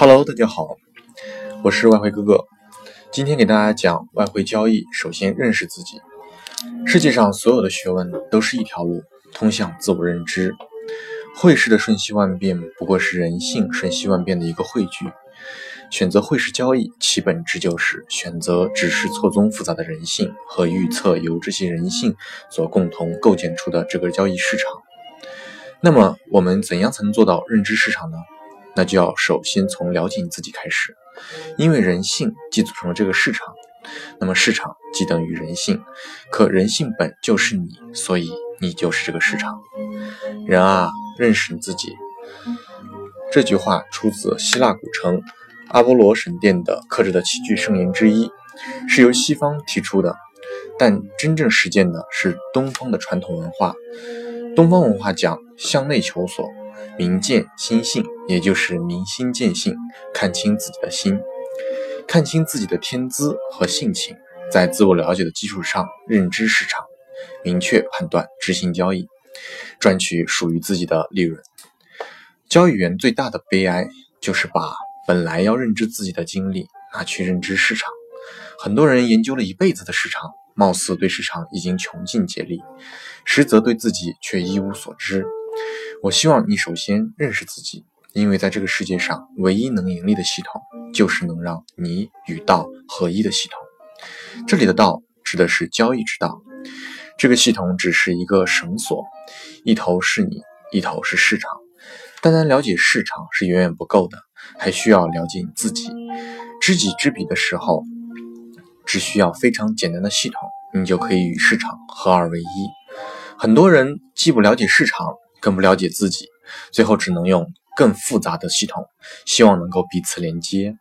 Hello，大家好，我是外汇哥哥。今天给大家讲外汇交易，首先认识自己。世界上所有的学问都是一条路，通向自我认知。汇市的瞬息万变，不过是人性瞬息万变的一个汇聚。选择汇市交易，其本质就是选择只是错综复杂的人性和预测由这些人性所共同构建出的这个交易市场。那么，我们怎样才能做到认知市场呢？那就要首先从了解你自己开始，因为人性即组成了这个市场，那么市场即等于人性，可人性本就是你，所以你就是这个市场。人啊，认识你自己。这句话出自希腊古城阿波罗神殿的刻着的七句圣言之一，是由西方提出的，但真正实践的是东方的传统文化。东方文化讲向内求索。明见心性，也就是明心见性，看清自己的心，看清自己的天资和性情，在自我了解的基础上认知市场，明确判断，执行交易，赚取属于自己的利润。交易员最大的悲哀就是把本来要认知自己的精力拿去认知市场。很多人研究了一辈子的市场，貌似对市场已经穷尽竭力，实则对自己却一无所知。我希望你首先认识自己，因为在这个世界上，唯一能盈利的系统，就是能让你与道合一的系统。这里的道指的是交易之道，这个系统只是一个绳索，一头是你，一头是市场。单单了解市场是远远不够的，还需要了解你自己。知己知彼的时候，只需要非常简单的系统，你就可以与市场合二为一。很多人既不了解市场。更不了解自己，最后只能用更复杂的系统，希望能够彼此连接。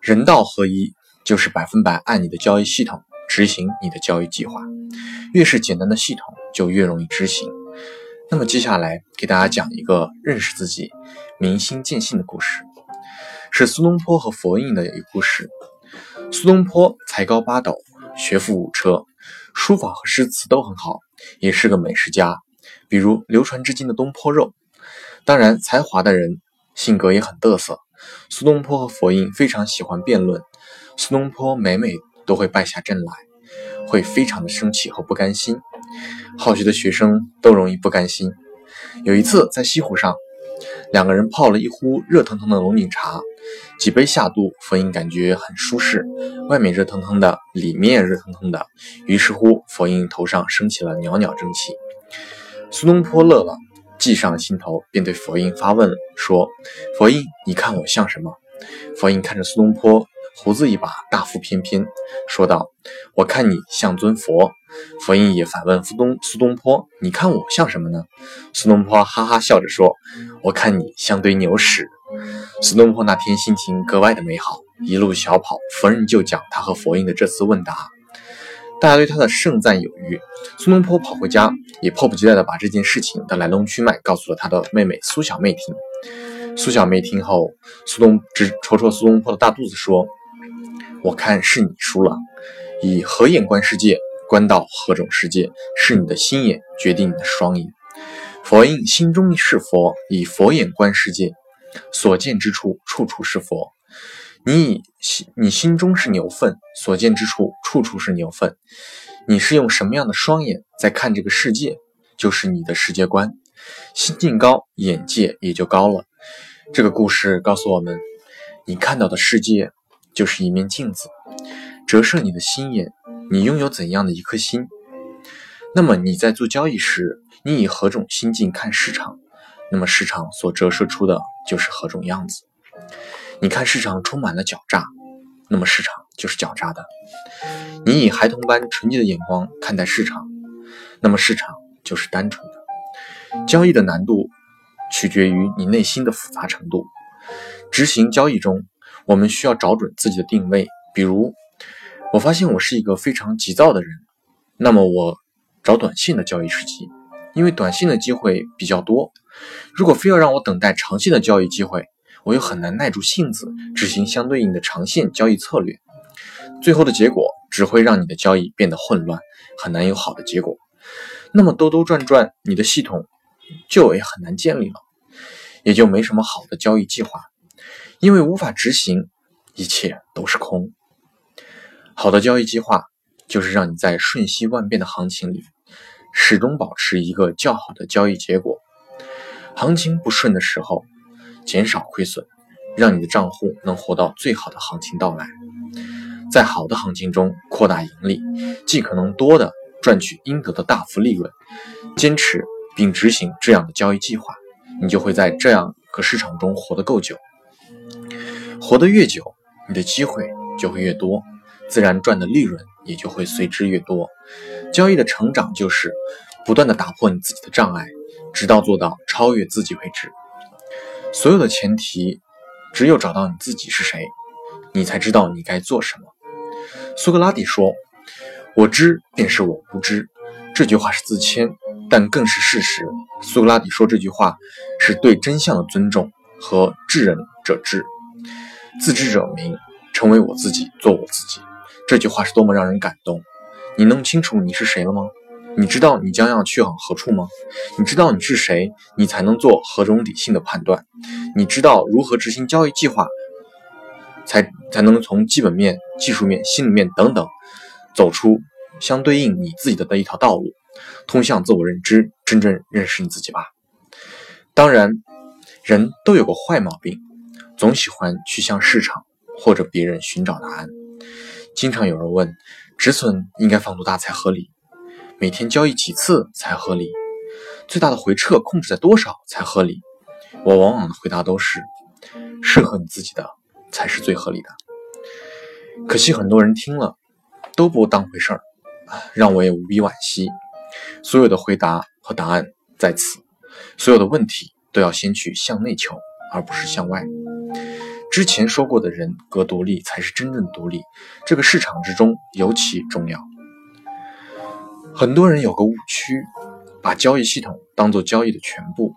人道合一就是百分百按你的交易系统执行你的交易计划，越是简单的系统就越容易执行。那么接下来给大家讲一个认识自己、明心见性的故事，是苏东坡和佛印的一个故事。苏东坡才高八斗，学富五车，书法和诗词都很好，也是个美食家。比如流传至今的东坡肉，当然才华的人性格也很得瑟。苏东坡和佛印非常喜欢辩论，苏东坡每每都会败下阵来，会非常的生气和不甘心。好学的学生都容易不甘心。有一次在西湖上，两个人泡了一壶热腾腾的龙井茶，几杯下肚，佛印感觉很舒适，外面热腾腾的，里面也热腾腾的，于是乎佛印头上升起了袅袅蒸汽。苏东坡乐了，计上心头，便对佛印发问说：“佛印，你看我像什么？”佛印看着苏东坡，胡子一把，大腹翩翩，说道：“我看你像尊佛。”佛印也反问苏东苏东坡：“你看我像什么呢？”苏东坡哈哈笑着说：“我看你像堆牛屎。”苏东坡那天心情格外的美好，一路小跑，逢人就讲他和佛印的这次问答。大家对他的盛赞有余。苏东坡跑回家，也迫不及待地把这件事情的来龙去脉告诉了他的妹妹苏小妹听。苏小妹听后，苏东直戳戳苏东坡的大肚子，说：“我看是你输了。以何眼观世界，观到何种世界，是你的心眼决定你的双眼。佛印心中是佛，以佛眼观世界，所见之处，处处是佛。”你以心，你心中是牛粪，所见之处处处是牛粪。你是用什么样的双眼在看这个世界，就是你的世界观。心境高，眼界也就高了。这个故事告诉我们，你看到的世界就是一面镜子，折射你的心眼。你拥有怎样的一颗心，那么你在做交易时，你以何种心境看市场，那么市场所折射出的就是何种样子。你看市场充满了狡诈，那么市场就是狡诈的。你以孩童般纯洁的眼光看待市场，那么市场就是单纯的。交易的难度取决于你内心的复杂程度。执行交易中，我们需要找准自己的定位。比如，我发现我是一个非常急躁的人，那么我找短线的交易时机，因为短线的机会比较多。如果非要让我等待长线的交易机会，我又很难耐住性子执行相对应的长线交易策略，最后的结果只会让你的交易变得混乱，很难有好的结果。那么兜兜转转，你的系统就也很难建立了，也就没什么好的交易计划。因为无法执行，一切都是空。好的交易计划就是让你在瞬息万变的行情里，始终保持一个较好的交易结果。行情不顺的时候，减少亏损，让你的账户能活到最好的行情到来。在好的行情中扩大盈利，尽可能多的赚取应得的大幅利润。坚持并执行这样的交易计划，你就会在这样个市场中活得够久。活得越久，你的机会就会越多，自然赚的利润也就会随之越多。交易的成长就是不断的打破你自己的障碍，直到做到超越自己为止。所有的前提，只有找到你自己是谁，你才知道你该做什么。苏格拉底说：“我知便是我无知。”这句话是自谦，但更是事实。苏格拉底说这句话是对真相的尊重和智人者智，自知者明，成为我自己，做我自己。这句话是多么让人感动！你弄清楚你是谁了吗？你知道你将要去往何处吗？你知道你是谁，你才能做何种理性的判断？你知道如何执行交易计划，才才能从基本面、技术面、心理面等等走出相对应你自己的那一条道路，通向自我认知，真正认识你自己吧。当然，人都有个坏毛病，总喜欢去向市场或者别人寻找答案。经常有人问：止损应该放多大才合理？每天交易几次才合理？最大的回撤控制在多少才合理？我往往的回答都是：适合你自己的才是最合理的。可惜很多人听了都不当回事儿，让我也无比惋惜。所有的回答和答案在此，所有的问题都要先去向内求，而不是向外。之前说过的人格独立才是真正独立，这个市场之中尤其重要。很多人有个误区，把交易系统当做交易的全部。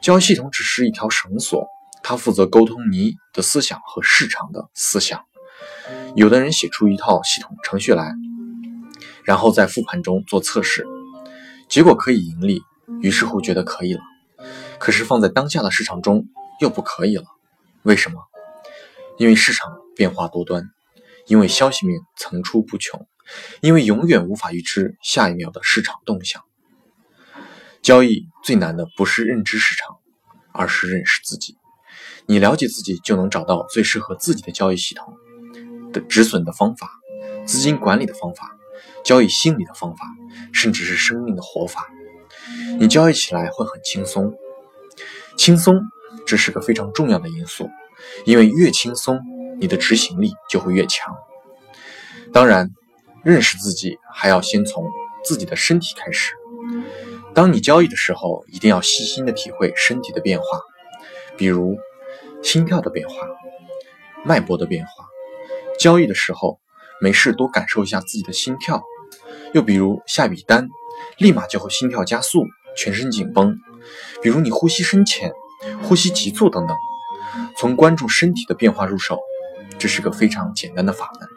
交易系统只是一条绳索，它负责沟通你的思想和市场的思想。有的人写出一套系统程序来，然后在复盘中做测试，结果可以盈利，于是乎觉得可以了。可是放在当下的市场中又不可以了，为什么？因为市场变化多端，因为消息面层出不穷。因为永远无法预知下一秒的市场动向。交易最难的不是认知市场，而是认识自己。你了解自己，就能找到最适合自己的交易系统的止损的方法、资金管理的方法、交易心理的方法，甚至是生命的活法。你交易起来会很轻松。轻松，这是个非常重要的因素，因为越轻松，你的执行力就会越强。当然。认识自己，还要先从自己的身体开始。当你交易的时候，一定要细心的体会身体的变化，比如心跳的变化、脉搏的变化。交易的时候，没事多感受一下自己的心跳。又比如下笔单，立马就会心跳加速，全身紧绷。比如你呼吸深浅、呼吸急促等等。从关注身体的变化入手，这是个非常简单的法门。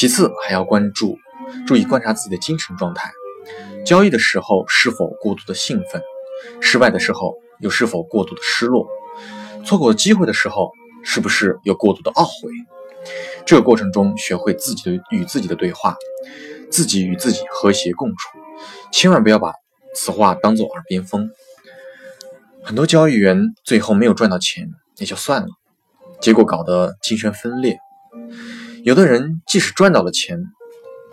其次，还要关注，注意观察自己的精神状态。交易的时候是否过度的兴奋？失败的时候又是否过度的失落？错过机会的时候是不是有过度的懊悔？这个过程中，学会自己的与自己的对话，自己与自己和谐共处，千万不要把此话当做耳边风。很多交易员最后没有赚到钱也就算了，结果搞得精神分裂。有的人即使赚到了钱，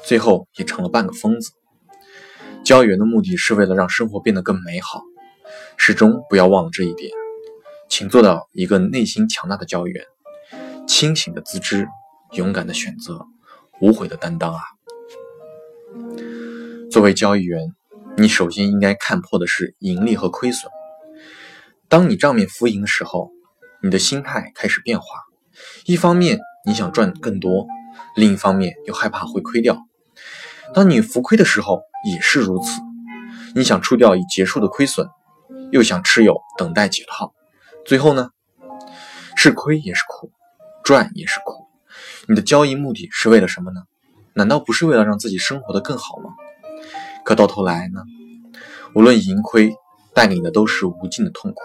最后也成了半个疯子。交易员的目的是为了让生活变得更美好，始终不要忘了这一点。请做到一个内心强大的交易员，清醒的自知，勇敢的选择，无悔的担当啊！作为交易员，你首先应该看破的是盈利和亏损。当你账面浮盈的时候，你的心态开始变化，一方面。你想赚更多，另一方面又害怕会亏掉。当你浮亏的时候也是如此。你想出掉已结束的亏损，又想持有等待解套。最后呢，是亏也是苦，赚也是苦。你的交易目的是为了什么呢？难道不是为了让自己生活的更好吗？可到头来呢，无论盈亏带给你的都是无尽的痛苦。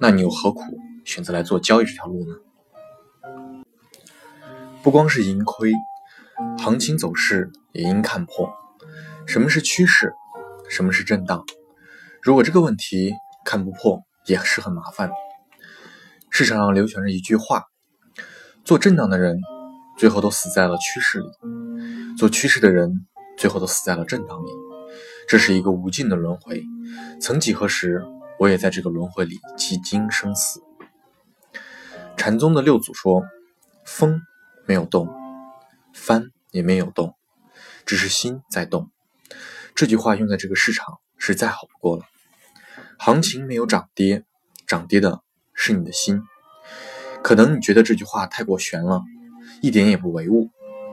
那你又何苦选择来做交易这条路呢？不光是盈亏，行情走势也应看破。什么是趋势？什么是震荡？如果这个问题看不破，也是很麻烦。市场上流传着一句话：做震荡的人，最后都死在了趋势里；做趋势的人，最后都死在了震荡里。这是一个无尽的轮回。曾几何时，我也在这个轮回里几经生死。禅宗的六祖说：“风没有动，帆也没有动，只是心在动。”这句话用在这个市场是再好不过了。行情没有涨跌，涨跌的是你的心。可能你觉得这句话太过玄了，一点也不唯物。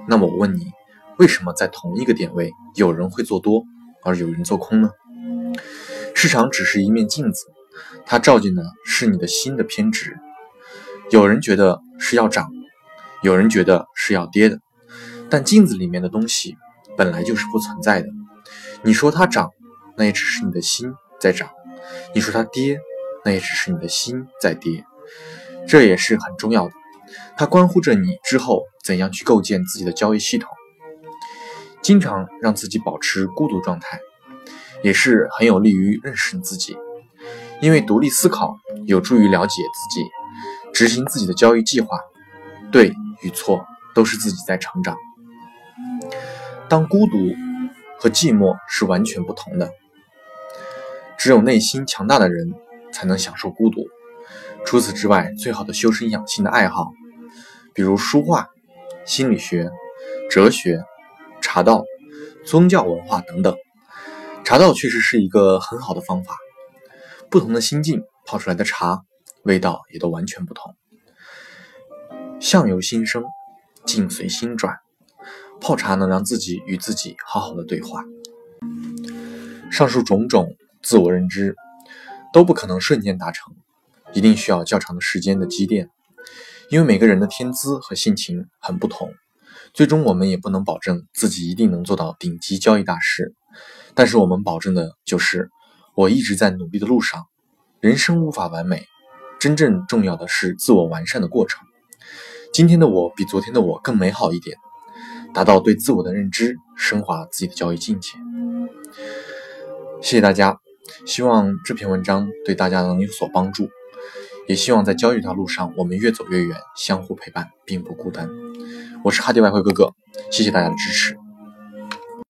那么我问你，为什么在同一个点位，有人会做多，而有人做空呢？市场只是一面镜子，它照进的是你的心的偏执。有人觉得是要涨，有人觉得是要跌的，但镜子里面的东西本来就是不存在的。你说它涨，那也只是你的心在涨；你说它跌，那也只是你的心在跌。这也是很重要的，它关乎着你之后怎样去构建自己的交易系统。经常让自己保持孤独状态，也是很有利于认识你自己，因为独立思考有助于了解自己。执行自己的交易计划，对与错都是自己在成长。当孤独和寂寞是完全不同的，只有内心强大的人才能享受孤独。除此之外，最好的修身养性的爱好，比如书画、心理学、哲学、茶道、宗教文化等等。茶道确实是一个很好的方法，不同的心境泡出来的茶。味道也都完全不同。相由心生，境随心转。泡茶能让自己与自己好好的对话。上述种种自我认知都不可能瞬间达成，一定需要较长的时间的积淀。因为每个人的天资和性情很不同，最终我们也不能保证自己一定能做到顶级交易大师。但是我们保证的就是，我一直在努力的路上。人生无法完美。真正重要的是自我完善的过程。今天的我比昨天的我更美好一点，达到对自我的认知，升华自己的交易境界。谢谢大家，希望这篇文章对大家能有所帮助，也希望在交易这条路上我们越走越远，相互陪伴，并不孤单。我是哈迪外汇哥哥，谢谢大家的支持。